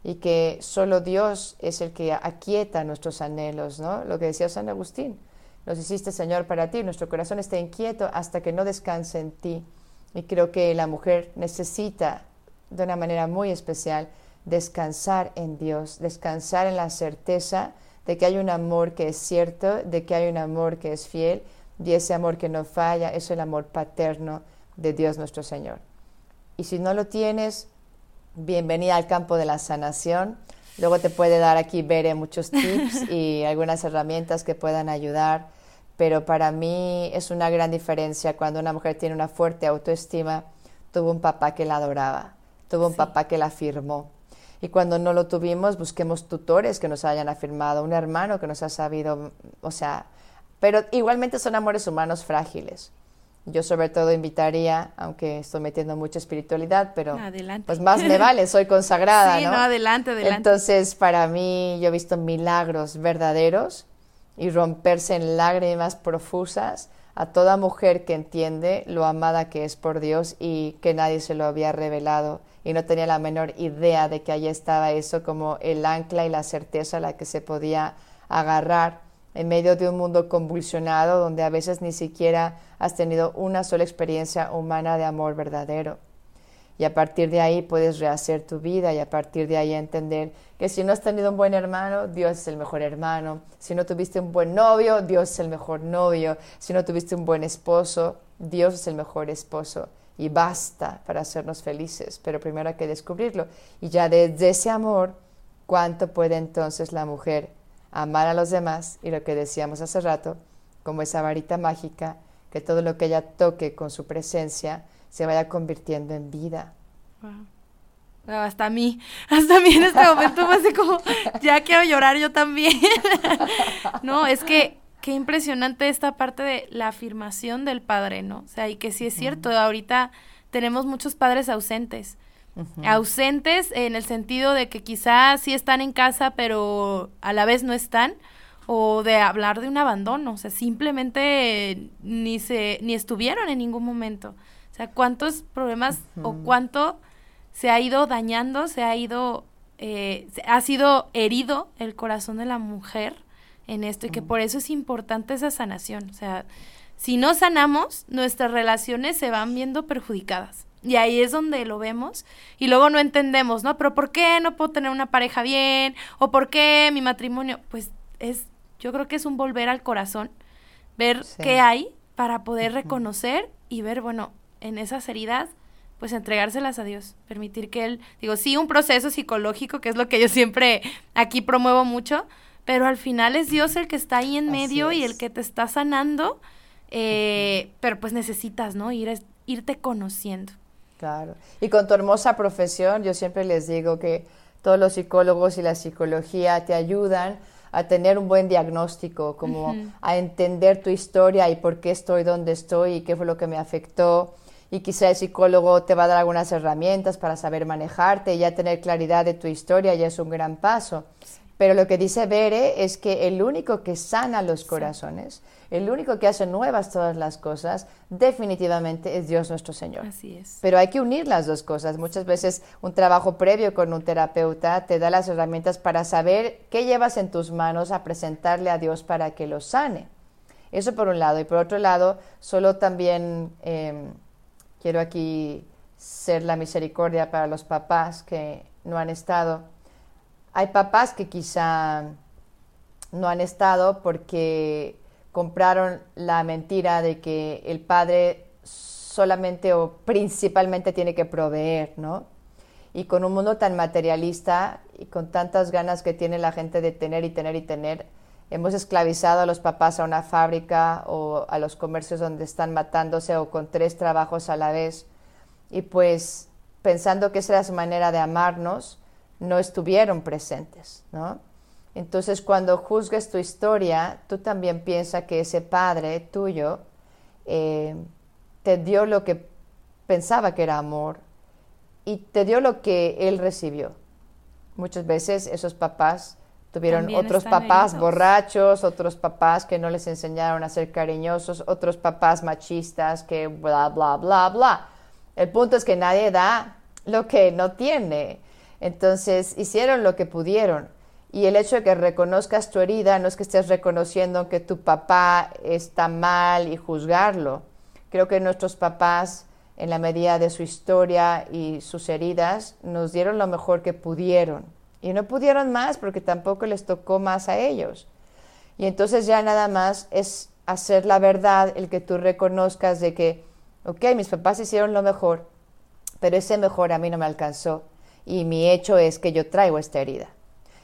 y que solo Dios es el que aquieta nuestros anhelos, ¿no? Lo que decía San Agustín, los hiciste Señor para ti, nuestro corazón está inquieto hasta que no descanse en ti. Y creo que la mujer necesita de una manera muy especial descansar en Dios, descansar en la certeza de que hay un amor que es cierto, de que hay un amor que es fiel, y ese amor que no falla es el amor paterno de Dios nuestro Señor. Y si no lo tienes, bienvenida al campo de la sanación. Luego te puede dar aquí Bere muchos tips y algunas herramientas que puedan ayudar, pero para mí es una gran diferencia cuando una mujer tiene una fuerte autoestima, tuvo un papá que la adoraba, tuvo un papá que la afirmó. Y cuando no lo tuvimos, busquemos tutores que nos hayan afirmado, un hermano que nos ha sabido, o sea, pero igualmente son amores humanos frágiles. Yo sobre todo invitaría, aunque estoy metiendo mucha espiritualidad, pero pues más me vale, soy consagrada, sí, ¿no? adelante, adelante. Entonces, para mí, yo he visto milagros verdaderos y romperse en lágrimas profusas a toda mujer que entiende lo amada que es por Dios y que nadie se lo había revelado y no tenía la menor idea de que allí estaba eso como el ancla y la certeza a la que se podía agarrar en medio de un mundo convulsionado donde a veces ni siquiera has tenido una sola experiencia humana de amor verdadero. Y a partir de ahí puedes rehacer tu vida y a partir de ahí entender que si no has tenido un buen hermano, Dios es el mejor hermano. Si no tuviste un buen novio, Dios es el mejor novio. Si no tuviste un buen esposo, Dios es el mejor esposo. Y basta para hacernos felices, pero primero hay que descubrirlo. Y ya desde ese amor, ¿cuánto puede entonces la mujer amar a los demás? Y lo que decíamos hace rato, como esa varita mágica, que todo lo que ella toque con su presencia, se vaya convirtiendo en vida. Hasta a mí, hasta a mí en este momento me hace como, ya quiero llorar yo también. no, es que qué impresionante esta parte de la afirmación del padre, ¿no? O sea, y que sí es cierto, ahorita tenemos muchos padres ausentes. Ausentes en el sentido de que quizás sí están en casa, pero a la vez no están o de hablar de un abandono, o sea, simplemente ni se ni estuvieron en ningún momento. O sea, cuántos problemas o cuánto se ha ido dañando, se ha ido, eh, ha sido herido el corazón de la mujer en esto y que por eso es importante esa sanación. O sea, si no sanamos, nuestras relaciones se van viendo perjudicadas. Y ahí es donde lo vemos y luego no entendemos, ¿no? Pero ¿por qué no puedo tener una pareja bien? ¿O por qué mi matrimonio? Pues es, yo creo que es un volver al corazón, ver qué hay para poder reconocer y ver, bueno, en esas heridas, pues entregárselas a Dios, permitir que Él, digo, sí, un proceso psicológico, que es lo que yo siempre aquí promuevo mucho, pero al final es Dios el que está ahí en medio y el que te está sanando, eh, pero pues necesitas, ¿no? Ir, irte conociendo. Claro. Y con tu hermosa profesión, yo siempre les digo que todos los psicólogos y la psicología te ayudan a tener un buen diagnóstico, como a entender tu historia y por qué estoy donde estoy y qué fue lo que me afectó y quizá el psicólogo te va a dar algunas herramientas para saber manejarte y ya tener claridad de tu historia ya es un gran paso. Pero lo que dice Bere es que el único que sana los corazones, el único que hace nuevas todas las cosas, definitivamente es Dios nuestro Señor. Así es. Pero hay que unir las dos cosas. Muchas veces un trabajo previo con un terapeuta te da las herramientas para saber qué llevas en tus manos a presentarle a Dios para que lo sane. Eso por un lado. Y por otro lado, solo también... Em, Quiero aquí ser la misericordia para los papás que no han estado. Hay papás que quizá no han estado porque compraron la mentira de que el padre solamente o principalmente tiene que proveer, ¿no? Y con un mundo tan materialista y con tantas ganas que tiene la gente de tener y tener y tener, hemos esclavizado a los papás a una fábrica o a los comercios donde están matándose o con tres trabajos a la vez. Y pues pensando que esa era su manera de amarnos, no estuvieron presentes, ¿no? Entonces cuando juzgues tu historia, tú también piensas que ese padre tuyo eh, te dio lo que pensaba que era amor y te dio lo que él recibió. Muchas veces esos papás Tuvieron otros papás borrachos, otros papás que no les enseñaron a ser cariñosos, otros papás machistas que bla, bla, bla, bla. El punto es que nadie da lo que no tiene. Entonces hicieron lo que pudieron. Y el hecho de que reconozcas tu herida no es que estés reconociendo que tu papá está mal y juzgarlo. Creo que nuestros papás, en la medida de su historia y sus heridas, nos dieron lo mejor que pudieron y no pudieron más porque tampoco les tocó más a ellos. Y entonces ya nada más es hacer la verdad, el que tú reconozcas de que, ok, mis papás hicieron lo mejor, pero ese mejor a mí no me alcanzó y mi hecho es que yo traigo esta herida.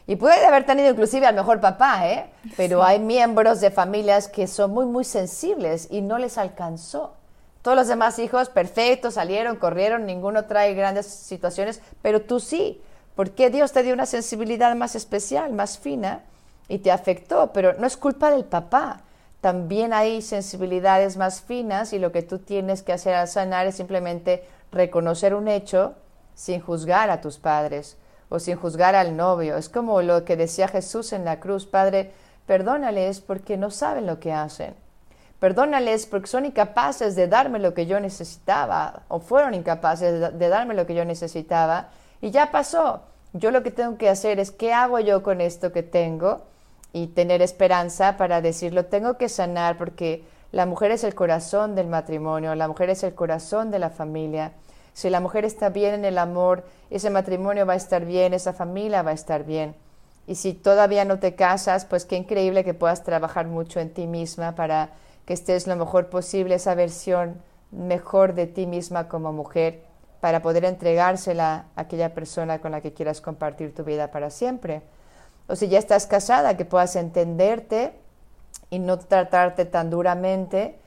Y puede haber tenido inclusive al mejor papá, ¿eh? Pero hay miembros de familias que son muy, muy sensibles y no les alcanzó. Todos los demás hijos perfectos, salieron, corrieron, ninguno trae grandes situaciones, pero tú sí porque Dios te dio una sensibilidad más especial, más fina, y te afectó, pero no es culpa del papá. También hay sensibilidades más finas y lo que tú tienes que hacer al sanar es simplemente reconocer un hecho sin juzgar a tus padres o sin juzgar al novio. Es como lo que decía Jesús en la cruz, Padre, perdónales porque no saben lo que hacen. Perdónales porque son incapaces de darme lo que yo necesitaba o fueron incapaces de darme lo que yo necesitaba y ya pasó. Yo lo que tengo que hacer es qué hago yo con esto que tengo y tener esperanza para decirlo, tengo que sanar porque la mujer es el corazón del matrimonio, la mujer es el corazón de la familia. Si la mujer está bien en el amor, ese matrimonio va a estar bien, esa familia va a estar bien. Y si todavía no te casas, pues qué increíble que puedas trabajar mucho en ti misma para que estés lo mejor posible, esa versión mejor de ti misma como mujer, para poder entregársela a aquella persona con la que quieras compartir tu vida para siempre. O si ya estás casada, que puedas entenderte y no tratarte tan duramente,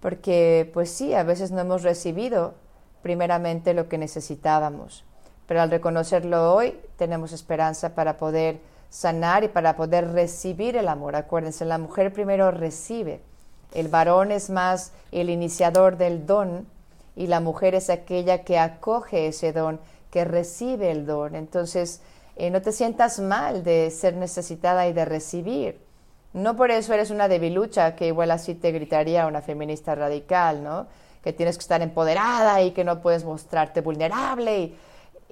porque pues sí, a veces no hemos recibido primeramente lo que necesitábamos, pero al reconocerlo hoy tenemos esperanza para poder sanar y para poder recibir el amor. Acuérdense, la mujer primero recibe, el varón es más el iniciador del don y la mujer es aquella que acoge ese don, que recibe el don. Entonces, eh, no te sientas mal de ser necesitada y de recibir. No por eso eres una debilucha, que igual así te gritaría una feminista radical, ¿no? Que tienes que estar empoderada y que no puedes mostrarte vulnerable. Y,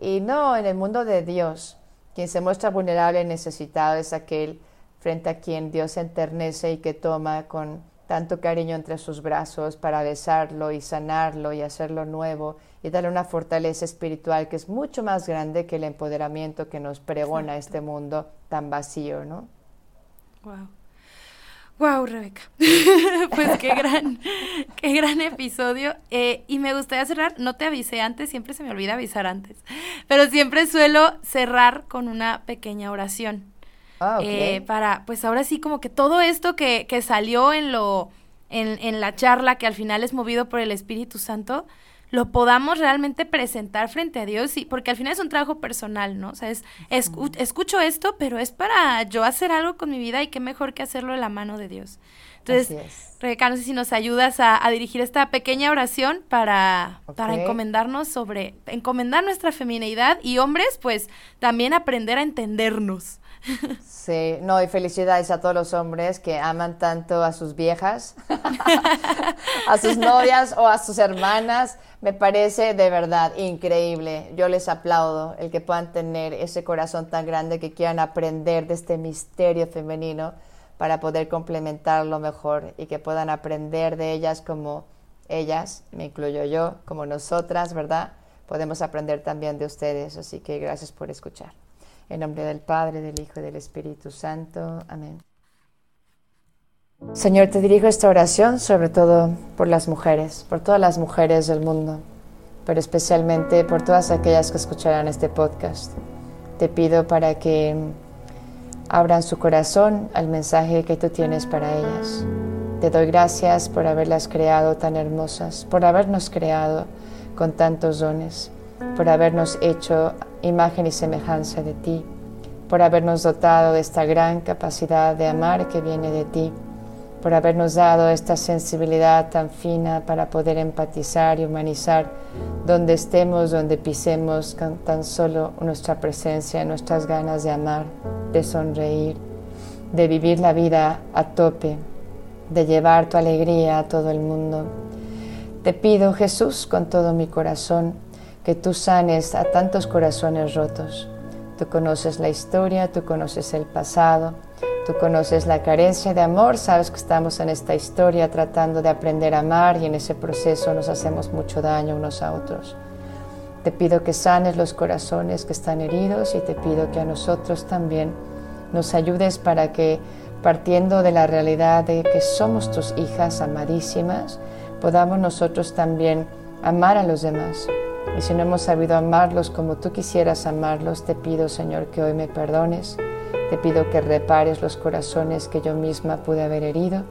y no, en el mundo de Dios, quien se muestra vulnerable y necesitado es aquel frente a quien Dios se enternece y que toma con tanto cariño entre sus brazos para besarlo y sanarlo y hacerlo nuevo y darle una fortaleza espiritual que es mucho más grande que el empoderamiento que nos pregona este mundo tan vacío, ¿no? Wow. Wow, Rebeca. pues qué gran, qué gran episodio. Eh, y me gustaría cerrar, no te avisé antes, siempre se me olvida avisar antes, pero siempre suelo cerrar con una pequeña oración. Ah, eh, para, pues ahora sí, como que todo esto que, que salió en lo, en, en la charla, que al final es movido por el Espíritu Santo, lo podamos realmente presentar frente a Dios, y, porque al final es un trabajo personal, ¿no? O sea, es, escucho esto, pero es para yo hacer algo con mi vida y qué mejor que hacerlo en la mano de Dios. Entonces, Rebeca, no sé si nos ayudas a, dirigir esta pequeña oración para, para encomendarnos sobre, encomendar nuestra feminidad y hombres, pues también aprender a entendernos. Sí, no, y felicidades a todos los hombres que aman tanto a sus viejas, a sus novias o a sus hermanas. Me parece de verdad increíble. Yo les aplaudo el que puedan tener ese corazón tan grande que quieran aprender de este misterio femenino para poder complementarlo mejor y que puedan aprender de ellas como ellas, me incluyo yo, como nosotras, ¿verdad? Podemos aprender también de ustedes, así que gracias por escuchar. En nombre del Padre, del Hijo y del Espíritu Santo. Amén. Señor, te dirijo esta oración sobre todo por las mujeres, por todas las mujeres del mundo, pero especialmente por todas aquellas que escucharán este podcast. Te pido para que abran su corazón al mensaje que tú tienes para ellas. Te doy gracias por haberlas creado tan hermosas, por habernos creado con tantos dones, por habernos hecho imagen y semejanza de ti, por habernos dotado de esta gran capacidad de amar que viene de ti, por habernos dado esta sensibilidad tan fina para poder empatizar y humanizar donde estemos, donde pisemos, con tan solo nuestra presencia, nuestras ganas de amar, de sonreír, de vivir la vida a tope, de llevar tu alegría a todo el mundo. Te pido, Jesús, con todo mi corazón, que tú sanes a tantos corazones rotos. Tú conoces la historia, tú conoces el pasado, tú conoces la carencia de amor, sabes que estamos en esta historia tratando de aprender a amar y en ese proceso nos hacemos mucho daño unos a otros. Te pido que sanes los corazones que están heridos y te pido que a nosotros también nos ayudes para que, partiendo de la realidad de que somos tus hijas amadísimas, podamos nosotros también amar a los demás, y si no hemos sabido amarlos como tú quisieras amarlos, te pido, Señor, que hoy me perdones. Te pido que repares los corazones que yo misma pude haber herido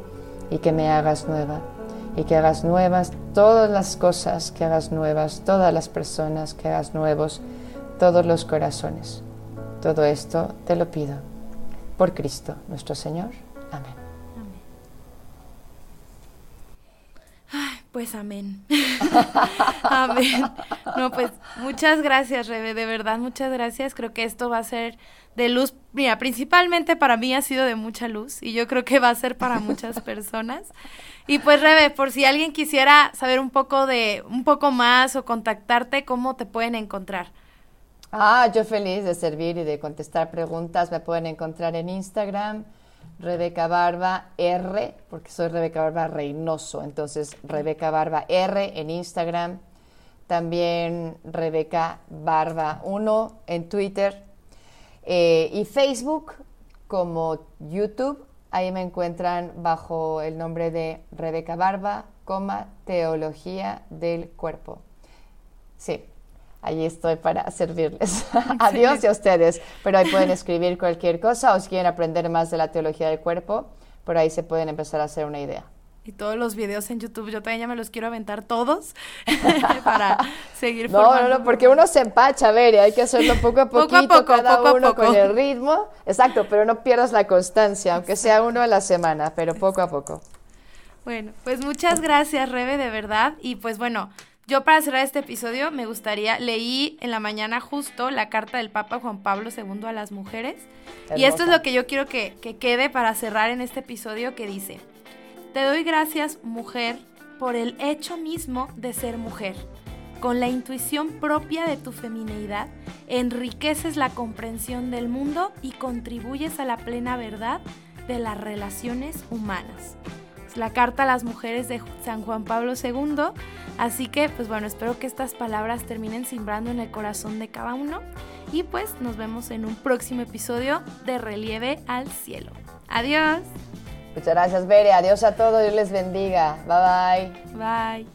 y que me hagas nueva. Y que hagas nuevas todas las cosas, que hagas nuevas todas las personas, que hagas nuevos todos los corazones. Todo esto te lo pido. Por Cristo nuestro Señor. Amén. Pues amén. amén. No, pues muchas gracias, Rebe, de verdad, muchas gracias. Creo que esto va a ser de luz, mira, principalmente para mí ha sido de mucha luz y yo creo que va a ser para muchas personas. Y pues, Rebe, por si alguien quisiera saber un poco de, un poco más o contactarte, ¿cómo te pueden encontrar? Ah, yo feliz de servir y de contestar preguntas. Me pueden encontrar en Instagram Rebeca Barba R, porque soy Rebeca Barba Reynoso, entonces Rebeca Barba R en Instagram. también Rebeca Barba 1 en Twitter eh, y Facebook como YouTube. Ahí me encuentran bajo el nombre de Rebeca Barba, coma, Teología del Cuerpo. Sí, allí estoy para servirles. Adiós y a ustedes. Pero ahí pueden escribir cualquier cosa o si quieren aprender más de la teología del cuerpo, por ahí se pueden empezar a hacer una idea y todos los videos en YouTube. Yo también ya me los quiero aventar todos para seguir No, no, no, porque uno se empacha, a ver, y hay que hacerlo poco a poquito, poco a poco, cada uno con el ritmo. Exacto, pero no pierdas la constancia, aunque sea uno a la semana, pero poco a poco. Bueno, pues muchas gracias, Rebe, de verdad. Y pues bueno, yo para cerrar este episodio me gustaría, leí en la mañana justo la carta del Papa Juan Pablo II a las mujeres. Y esto es lo que yo quiero que, que quede para cerrar en este episodio que dice, te doy gracias, mujer, por el hecho mismo de ser mujer. Con la intuición propia de tu femineidad, enriqueces la comprensión del mundo y contribuyes a la plena verdad de las relaciones humanas. La carta a las mujeres de San Juan Pablo II. Así que, pues bueno, espero que estas palabras terminen simbrando en el corazón de cada uno. Y pues nos vemos en un próximo episodio de Relieve al Cielo. Adiós. Muchas gracias, Bere. Adiós a todos. Dios les bendiga. Bye bye. Bye.